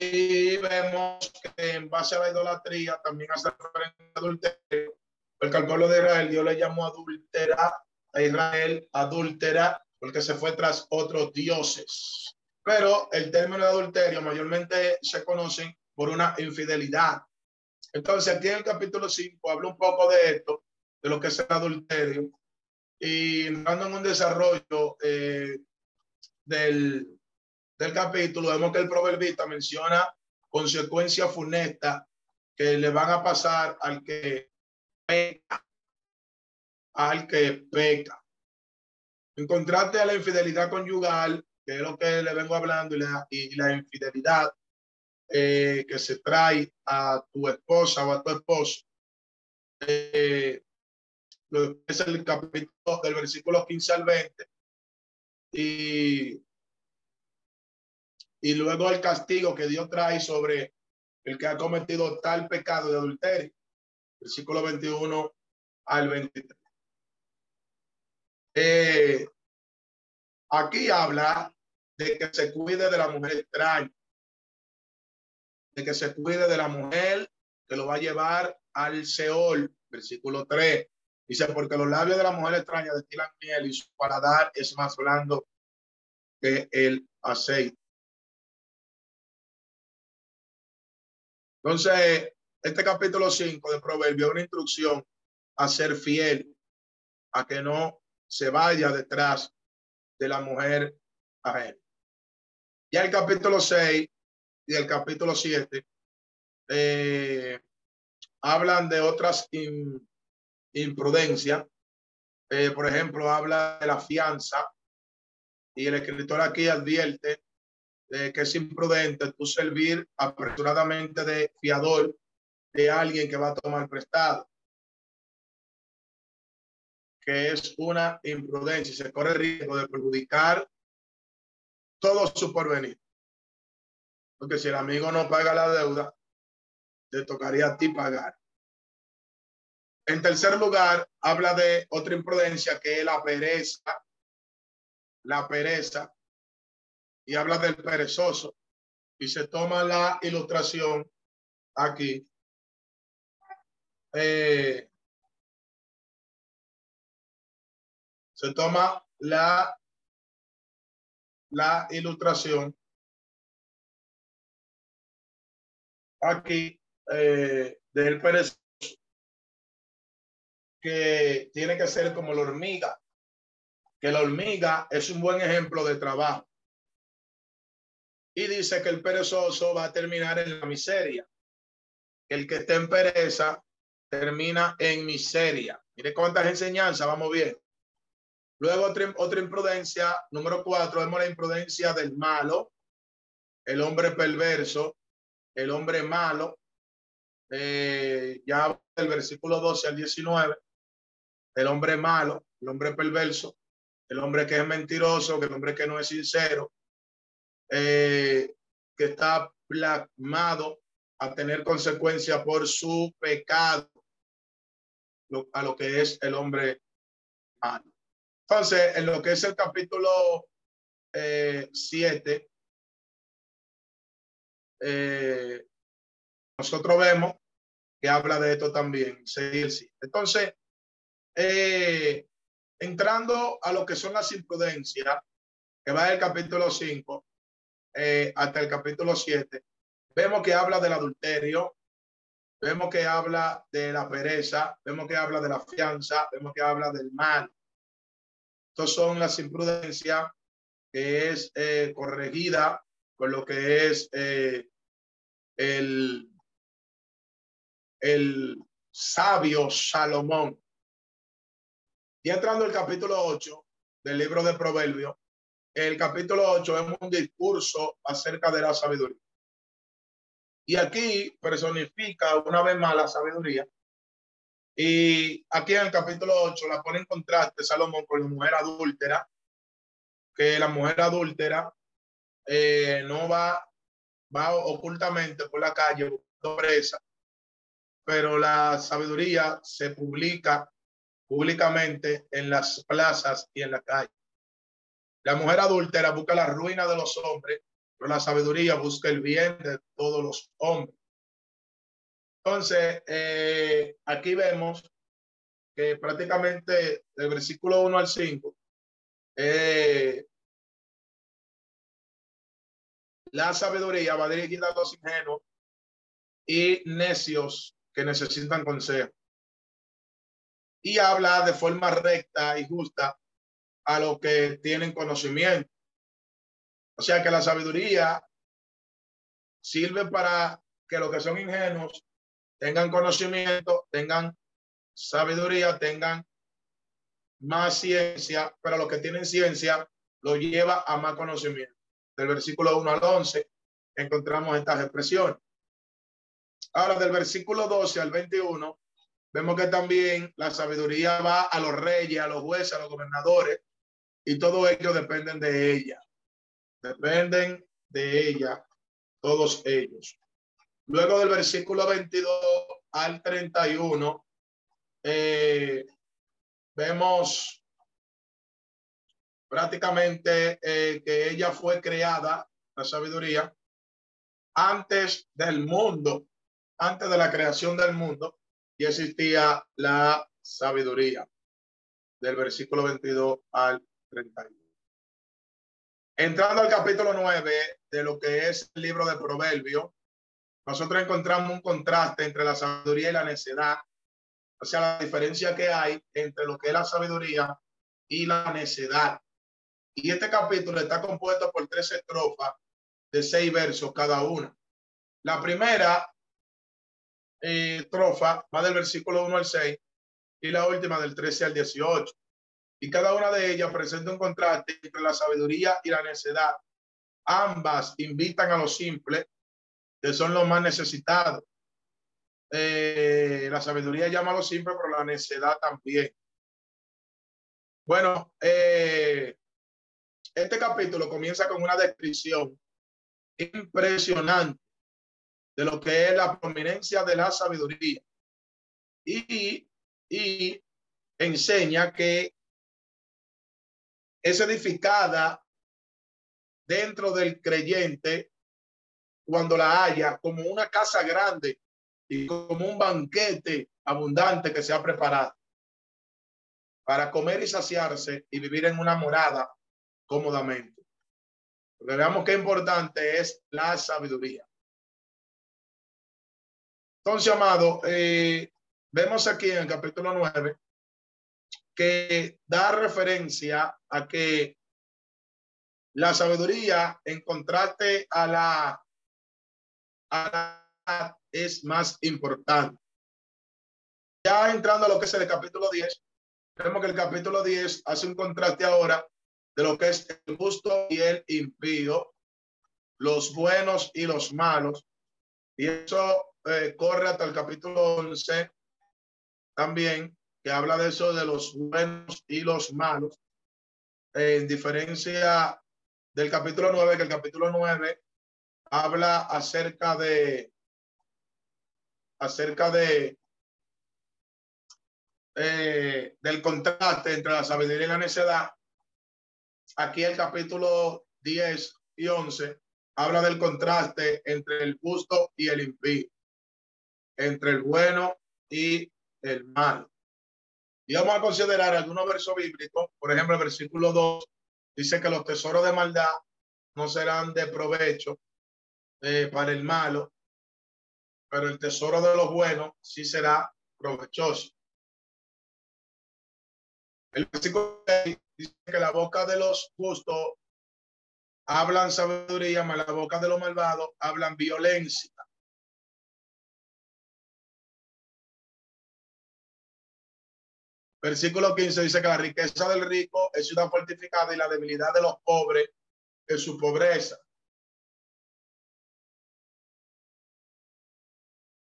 Y vemos que en base a la idolatría también hace referencia adulterio, porque al pueblo de Israel Dios le llamó adúltera a Israel, adúltera, porque se fue tras otros dioses. Pero el término de adulterio mayormente se conoce por una infidelidad. Entonces, aquí en el capítulo 5 habla un poco de esto, de lo que es el adulterio, y entrando en un desarrollo eh, del, del capítulo, vemos que el proverbista menciona consecuencias funestas que le van a pasar al que peca, al que peca. En contraste a la infidelidad conyugal, que es lo que le vengo hablando, y la, y la infidelidad eh, que se trae a tu esposa o a tu esposo, eh, lo es el capítulo del versículo 15 al 20, y y luego el castigo que Dios trae sobre el que ha cometido tal pecado de adulterio. Versículo 21 al 23. Eh, aquí habla de que se cuide de la mujer extraña, de que se cuide de la mujer que lo va a llevar al Seol, versículo 3. Dice, porque los labios de la mujer extraña destilan miel y su paladar es más blando que el aceite. Entonces, este capítulo 5 de Proverbios es una instrucción a ser fiel, a que no se vaya detrás de la mujer ajena. Ya el capítulo 6 y el capítulo 7 eh, hablan de otras imprudencias. Eh, por ejemplo, habla de la fianza y el escritor aquí advierte que es imprudente tú servir apresuradamente de fiador de alguien que va a tomar prestado. Que es una imprudencia y se corre el riesgo de perjudicar todo su porvenir. Porque si el amigo no paga la deuda, te tocaría a ti pagar. En tercer lugar, habla de otra imprudencia que es la pereza. La pereza y habla del perezoso y se toma la ilustración aquí. Eh, se toma la, la ilustración aquí eh, del perezoso que tiene que ser como la hormiga, que la hormiga es un buen ejemplo de trabajo y dice que el perezoso va a terminar en la miseria. El que esté en pereza termina en miseria. Mire cuántas enseñanzas, vamos bien. Luego otra, otra imprudencia, número cuatro, vemos la imprudencia del malo, el hombre perverso, el hombre malo. Eh, ya del versículo 12 al 19, el hombre malo, el hombre perverso, el hombre que es mentiroso, el hombre que no es sincero, eh, que está plasmado a tener consecuencia por su pecado, a lo que es el hombre malo. Entonces, en lo que es el capítulo 7, eh, eh, nosotros vemos que habla de esto también. Entonces, entrando a lo que son las imprudencias, que va del capítulo 5, eh, hasta el capítulo 7, vemos que habla del adulterio, vemos que habla de la pereza, vemos que habla de la fianza, vemos que habla del mal. Estas son las imprudencias que es eh, corregida con lo que es eh, el, el sabio Salomón. Y entrando al capítulo 8 del libro de Proverbios, el capítulo 8 es un discurso acerca de la sabiduría. Y aquí personifica una vez más la sabiduría Y aquí en el capítulo 8 la pone en contraste Salomón con la mujer adúltera, que la mujer adúltera eh, no va, va ocultamente por la calle buscando presa, pero la sabiduría se publica públicamente en las plazas y en la calle. La mujer adúltera busca la ruina de los hombres, pero la sabiduría busca el bien de todos los hombres. Entonces, eh, aquí vemos que prácticamente del versículo 1 al 5, eh, la sabiduría va dirigida a los ingenuos y necios que necesitan consejo. Y habla de forma recta y justa a los que tienen conocimiento. O sea que la sabiduría sirve para que los que son ingenuos tengan conocimiento, tengan sabiduría, tengan más ciencia, pero los que tienen ciencia lo lleva a más conocimiento. Del versículo 1 al 11 encontramos estas expresiones. Ahora, del versículo 12 al 21, vemos que también la sabiduría va a los reyes, a los jueces, a los gobernadores, y todos ellos dependen de ella. Dependen de ella, todos ellos. Luego del versículo 22 al 31, eh, vemos prácticamente eh, que ella fue creada, la sabiduría, antes del mundo, antes de la creación del mundo, y existía la sabiduría, del versículo 22 al 31. Entrando al capítulo 9 de lo que es el libro de Proverbios, nosotros encontramos un contraste entre la sabiduría y la necedad, o sea, la diferencia que hay entre lo que es la sabiduría y la necedad. Y este capítulo está compuesto por tres estrofas de seis versos cada una. La primera eh, estrofa va del versículo 1 al 6 y la última del 13 al 18. Y cada una de ellas presenta un contraste entre la sabiduría y la necedad. Ambas invitan a los simples, que son los más necesitados. Eh, la sabiduría llama a los simples, pero la necedad también. Bueno, eh, este capítulo comienza con una descripción impresionante de lo que es la prominencia de la sabiduría. Y, enseña que es edificada dentro del creyente cuando la haya como una casa grande y como un banquete abundante que se ha preparado para comer y saciarse y vivir en una morada cómodamente. veamos qué importante es la sabiduría. Entonces, amado, eh, vemos aquí en el capítulo 9 que da referencia a que la sabiduría en contraste a la, es más importante. Ya entrando a lo que es el capítulo 10, vemos que el capítulo 10 hace un contraste ahora de lo que es el justo y el impío, los buenos y los malos. Y eso eh, corre hasta el capítulo 11 también, que habla de eso de los buenos y los malos, en diferencia del capítulo 9, que el capítulo 9 habla acerca de acerca de eh, del contraste entre la sabiduría y la necedad. Aquí el capítulo 10 y 11 habla del contraste entre el justo y el impío, entre el bueno y el malo. Y vamos a considerar algunos versos bíblicos. Por ejemplo, el versículo 2 dice que los tesoros de maldad no serán de provecho eh, para el malo, pero el tesoro de los buenos sí será provechoso. El versículo 6 que la boca de los justos hablan sabiduría, mas la boca de los malvados hablan violencia. Versículo 15 dice que la riqueza del rico es ciudad fortificada y la debilidad de los pobres es su pobreza.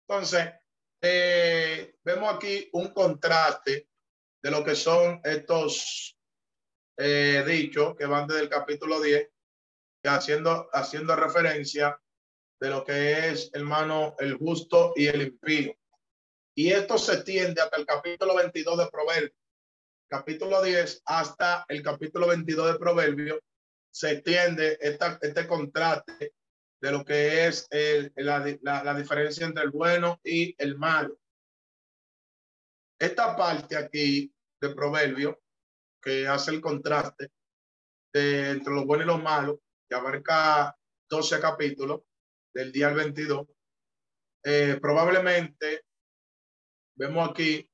Entonces, eh, vemos aquí un contraste de lo que son estos eh, dichos que van desde el capítulo 10, haciendo, haciendo referencia de lo que es, hermano, el justo y el impío. Y esto se extiende hasta el capítulo 22 de Proverbios. Capítulo 10 hasta el capítulo 22 de Proverbios se extiende esta, este contraste de lo que es el, la, la, la, diferencia entre el bueno y el malo. Esta parte aquí de Proverbio, que hace el contraste entre los buenos y los malos, que abarca 12 capítulos, del día al 22, eh, probablemente vemos aquí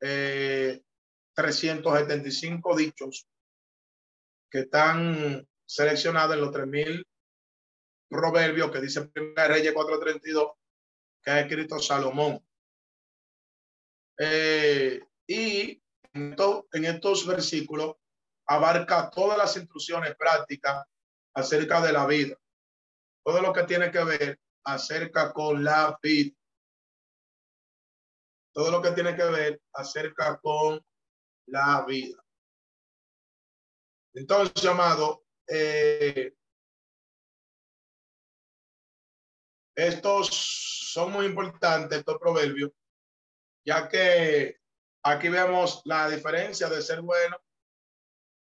eh, 375 dichos que están seleccionados en los 3000 proverbios que dice Primera Reyes 432 que ha escrito Salomón. Eh, y en, en estos versículos abarca todas las instrucciones prácticas acerca de la vida, todo lo que tiene que ver acerca con la vida, todo lo que tiene que ver acerca con la vida. Entonces, amado, eh, estos son muy importantes, estos proverbios, ya que aquí vemos la diferencia de ser bueno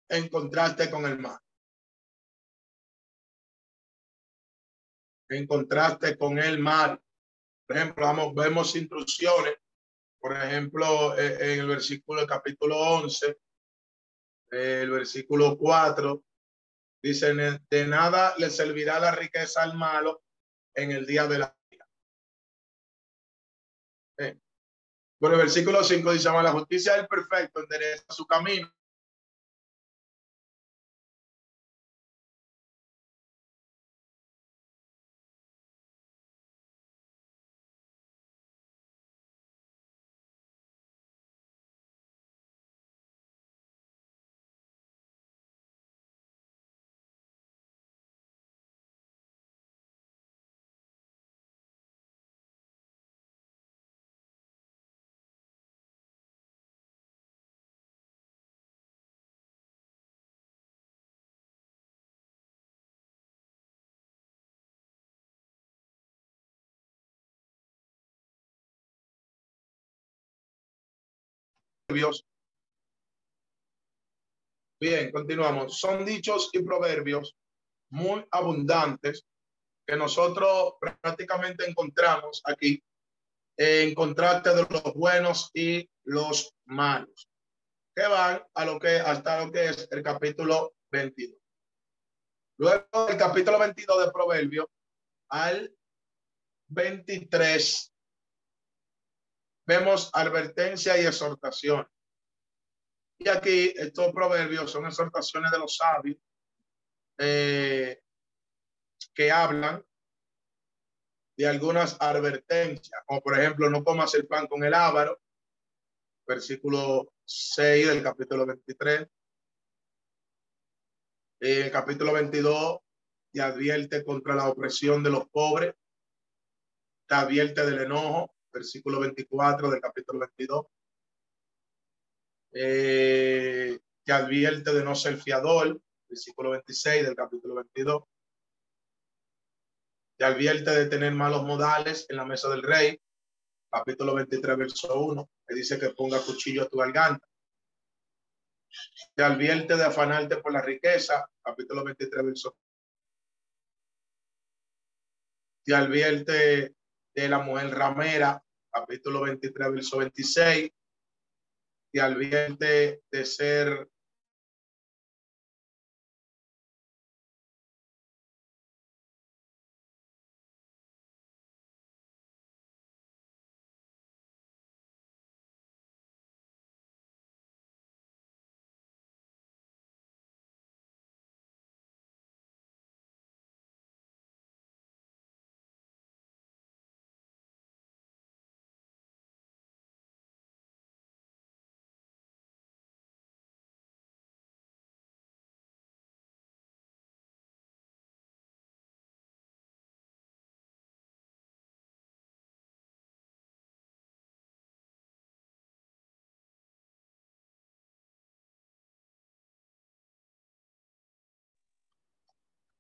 en contraste con el mal. En contraste con el mal. Por ejemplo, vamos, vemos instrucciones, por ejemplo, eh, en el versículo capítulo 11, el versículo 4, dice, de nada le servirá la riqueza al malo en el día de la vida. Bueno, el versículo 5 dice, la justicia del perfecto endereza su camino. Bien, continuamos. Son dichos y proverbios muy abundantes que nosotros prácticamente encontramos aquí en contraste de los buenos y los malos, que van a lo que hasta lo que es el capítulo 22. Luego del capítulo 22 de Proverbios al 23 vemos advertencia y exhortación. Y aquí estos proverbios son exhortaciones de los sabios eh, que hablan de algunas advertencias, como por ejemplo, no comas el pan con el ávaro, versículo 6 del capítulo 23. En el capítulo 22 te advierte contra la opresión de los pobres, te advierte del enojo, versículo 24 del capítulo 22. Eh, que advierte de no ser fiador, versículo 26 del capítulo 22. Te advierte de tener malos modales en la mesa del rey, capítulo 23, verso 1, que dice que ponga cuchillo a tu garganta. Te advierte de afanarte por la riqueza, capítulo 23, verso. Te advierte de la mujer ramera, capítulo 23, verso 26, y advierte de ser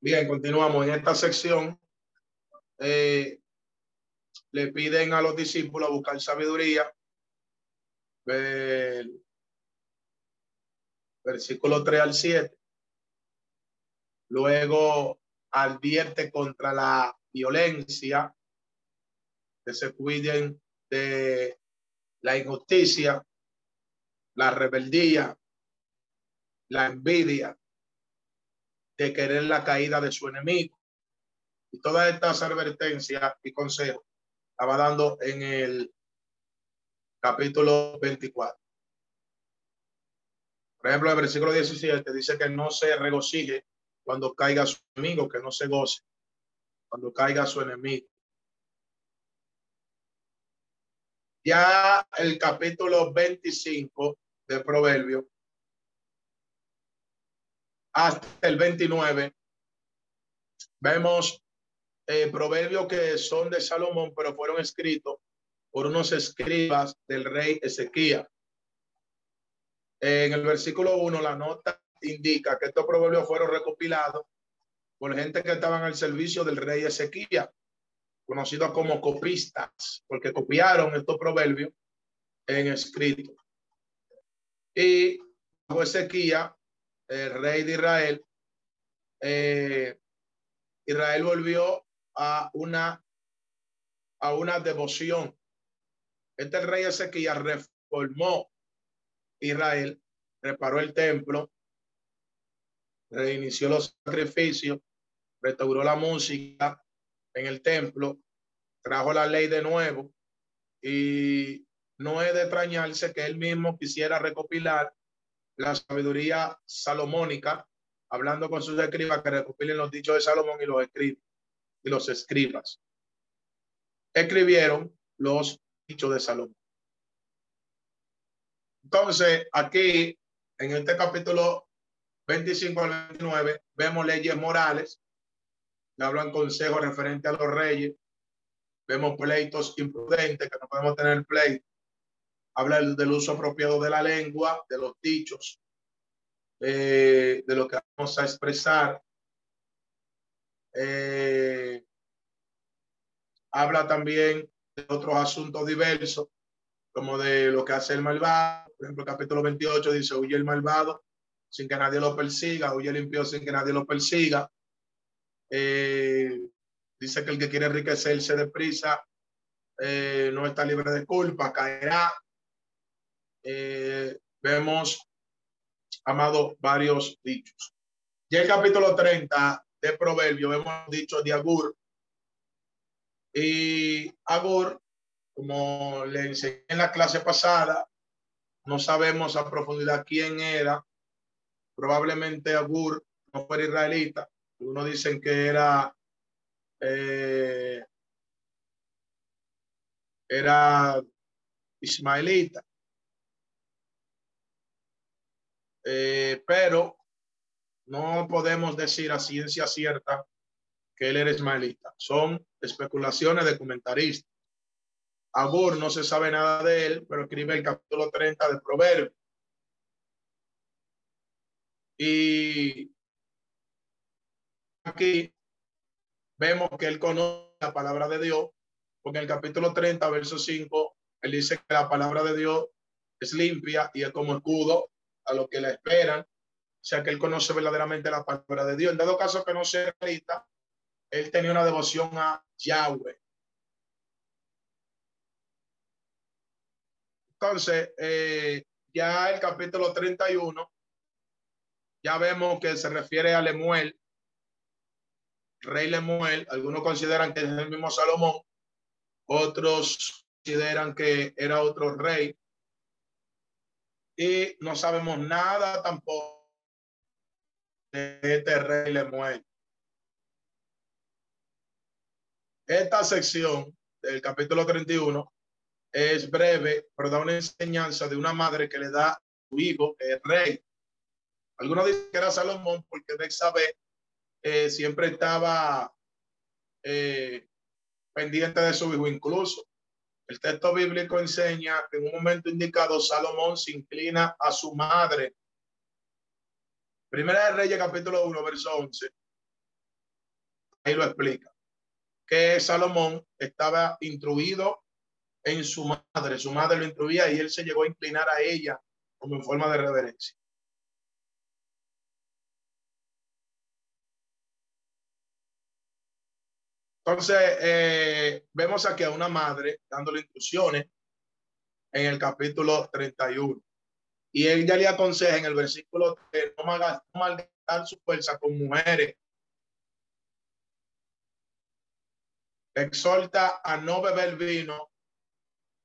Bien, continuamos en esta sección. Eh, le piden a los discípulos buscar sabiduría. versículo 3 al 7. Luego advierte contra la violencia, que se cuiden de la injusticia, la rebeldía, la envidia, de querer la caída de su enemigo. Y todas estas advertencias y consejos estaba dando en el capítulo 24. Por ejemplo, el versículo 17 dice que no se regocije cuando caiga su enemigo, que no se goce cuando caiga su enemigo. Ya el capítulo 25 de Proverbio hasta el 29, vemos eh, proverbios que son de Salomón, pero fueron escritos por unos escribas del rey Ezequiel. En el versículo 1, la nota indica que estos proverbios fueron recopilados por gente que estaban al servicio del rey Ezequiel, conocidos como copistas, porque copiaron estos proverbios en escrito. Y Ezequiel el rey de Israel, eh, Israel volvió a una, a una devoción. Este rey Ezequiel reformó Israel, reparó el templo, reinició los sacrificios, restauró la música en el templo, trajo la ley de nuevo y no es de extrañarse que él mismo quisiera recopilar la sabiduría salomónica, hablando con sus escribas que recopilen los dichos de Salomón y los escriben y los escribas. Escribieron los dichos de Salomón. Entonces, aquí en este capítulo 25 al 29 vemos leyes morales que hablan consejos referentes a los reyes. Vemos pleitos imprudentes que no podemos tener pleitos habla del uso apropiado de la lengua, de los dichos, eh, de lo que vamos a expresar. Eh, habla también de otros asuntos diversos, como de lo que hace el malvado. Por ejemplo, el capítulo 28 dice, huye el malvado sin que nadie lo persiga, huye el impío sin que nadie lo persiga. Eh, dice que el que quiere enriquecerse deprisa no está libre de culpa, caerá eh, vemos, amado, varios dichos. Y el capítulo 30 de Proverbio vemos dicho de Agur. Y Agur, como le enseñé en la clase pasada, no sabemos a profundidad quién era. Probablemente Agur no fuera israelita. Uno dicen que era eh, era ismaelita. Eh, pero no podemos decir a ciencia cierta que él era ismaelita. Son especulaciones de comentaristas. Agur no se sabe nada de él, pero escribe el capítulo 30 del Proverbio. Y aquí vemos que él conoce la palabra de Dios, porque en el capítulo 30, verso 5, él dice que la palabra de Dios es limpia y es como escudo a lo que la esperan, o sea que él conoce verdaderamente la palabra de Dios. En dado caso que no sea realista, él tenía una devoción a Yahweh. Entonces, eh, ya el capítulo 31, ya vemos que se refiere a Lemuel, rey Lemuel. Algunos consideran que es el mismo Salomón, otros consideran que era otro rey y no sabemos nada tampoco de este rey Lemuel. Esta sección del capítulo 31 es breve, pero da una enseñanza de una madre que le da a su hijo, es rey. Algunos dicen que era Salomón porque Bexabé eh, siempre estaba eh, pendiente de su hijo, incluso el texto bíblico enseña que en un momento indicado Salomón se inclina a su madre. Primera de Reyes, capítulo 1, verso 11. ahí lo explica, que Salomón estaba instruido en su madre, su madre lo instruía y él se llegó a inclinar a ella como en forma de reverencia. Entonces, eh, vemos aquí a una madre dándole instrucciones en el capítulo 31. Y ella le aconseja en el versículo que no malgastar su fuerza con mujeres. Exhorta a no beber vino,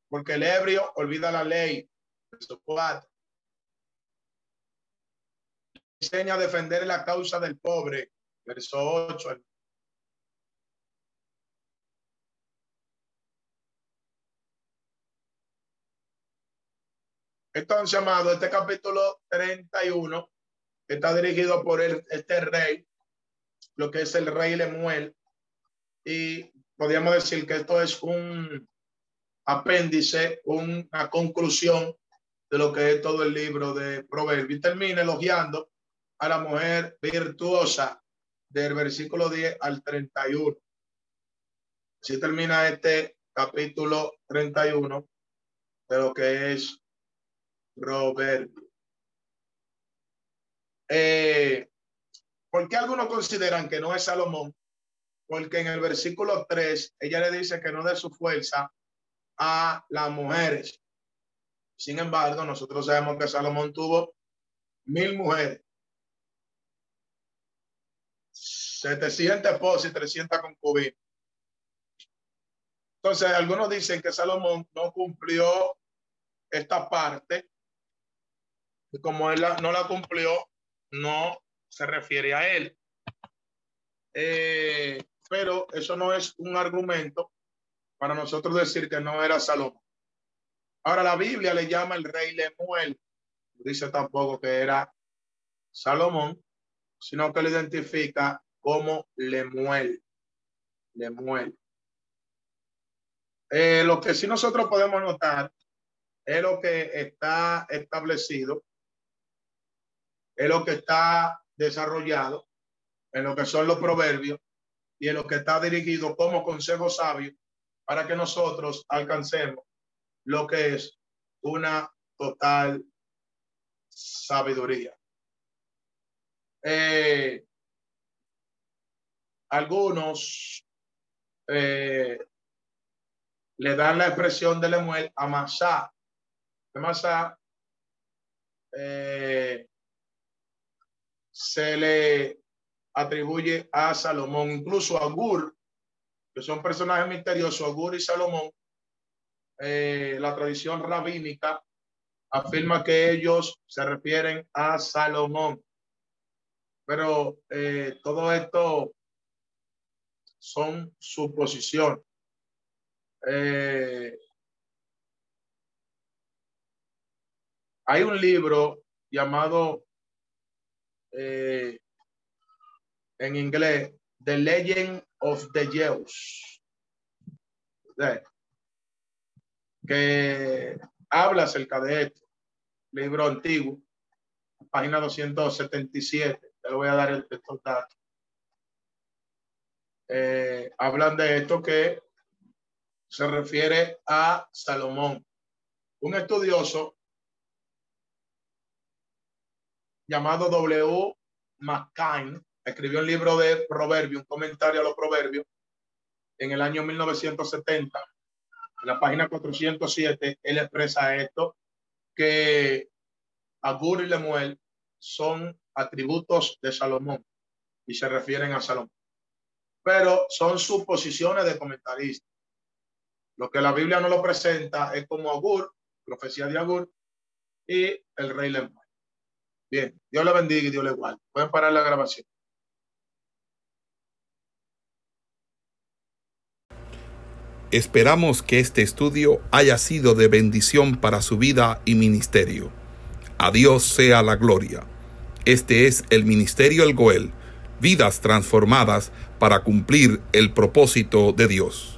porque el ebrio olvida la ley. Verso 4. Enseña a defender la causa del pobre. Verso 8. Entonces, amado, este capítulo 31 está dirigido por el, este rey, lo que es el rey Lemuel, y podríamos decir que esto es un apéndice, una conclusión de lo que es todo el libro de Proverbios. Y termina elogiando a la mujer virtuosa del versículo 10 al 31. Así termina este capítulo 31 de lo que es Roberto. Eh, ¿Por qué algunos consideran que no es Salomón? Porque en el versículo 3 ella le dice que no dé su fuerza a las mujeres. Sin embargo, nosotros sabemos que Salomón tuvo mil mujeres, 700 esposas y 300 concubinas. Entonces, algunos dicen que Salomón no cumplió esta parte como él no la cumplió, no se refiere a él. Eh, pero eso no es un argumento para nosotros decir que no era Salomón. Ahora la Biblia le llama el rey Lemuel. Dice tampoco que era Salomón, sino que le identifica como Lemuel. Lemuel. Eh, lo que sí nosotros podemos notar es lo que está establecido es lo que está desarrollado en lo que son los proverbios y en lo que está dirigido como consejo sabio para que nosotros alcancemos lo que es una total sabiduría. Eh, algunos eh, le dan la expresión de Lemuel a Masá. Masá eh, se le atribuye a Salomón, incluso a Gur, que son personajes misteriosos, Gur y Salomón, eh, la tradición rabínica afirma que ellos se refieren a Salomón. Pero eh, todo esto son suposiciones. Eh, hay un libro llamado eh, en inglés, The Legend of the Zeus, que habla acerca de esto, libro antiguo, página 277, te voy a dar estos datos. Eh, hablan de esto que se refiere a Salomón, un estudioso llamado W. McCain escribió un libro de proverbios, un comentario a los proverbios, en el año 1970. En la página 407, él expresa esto, que Agur y Lemuel son atributos de Salomón y se refieren a Salomón. Pero son suposiciones de comentaristas. Lo que la Biblia no lo presenta es como Agur, profecía de Agur, y el rey Lemuel. Dios le bendiga y Dios le guarde. Pueden parar la grabación. Esperamos que este estudio haya sido de bendición para su vida y ministerio. A Dios sea la gloria. Este es el Ministerio El Goel, vidas transformadas para cumplir el propósito de Dios.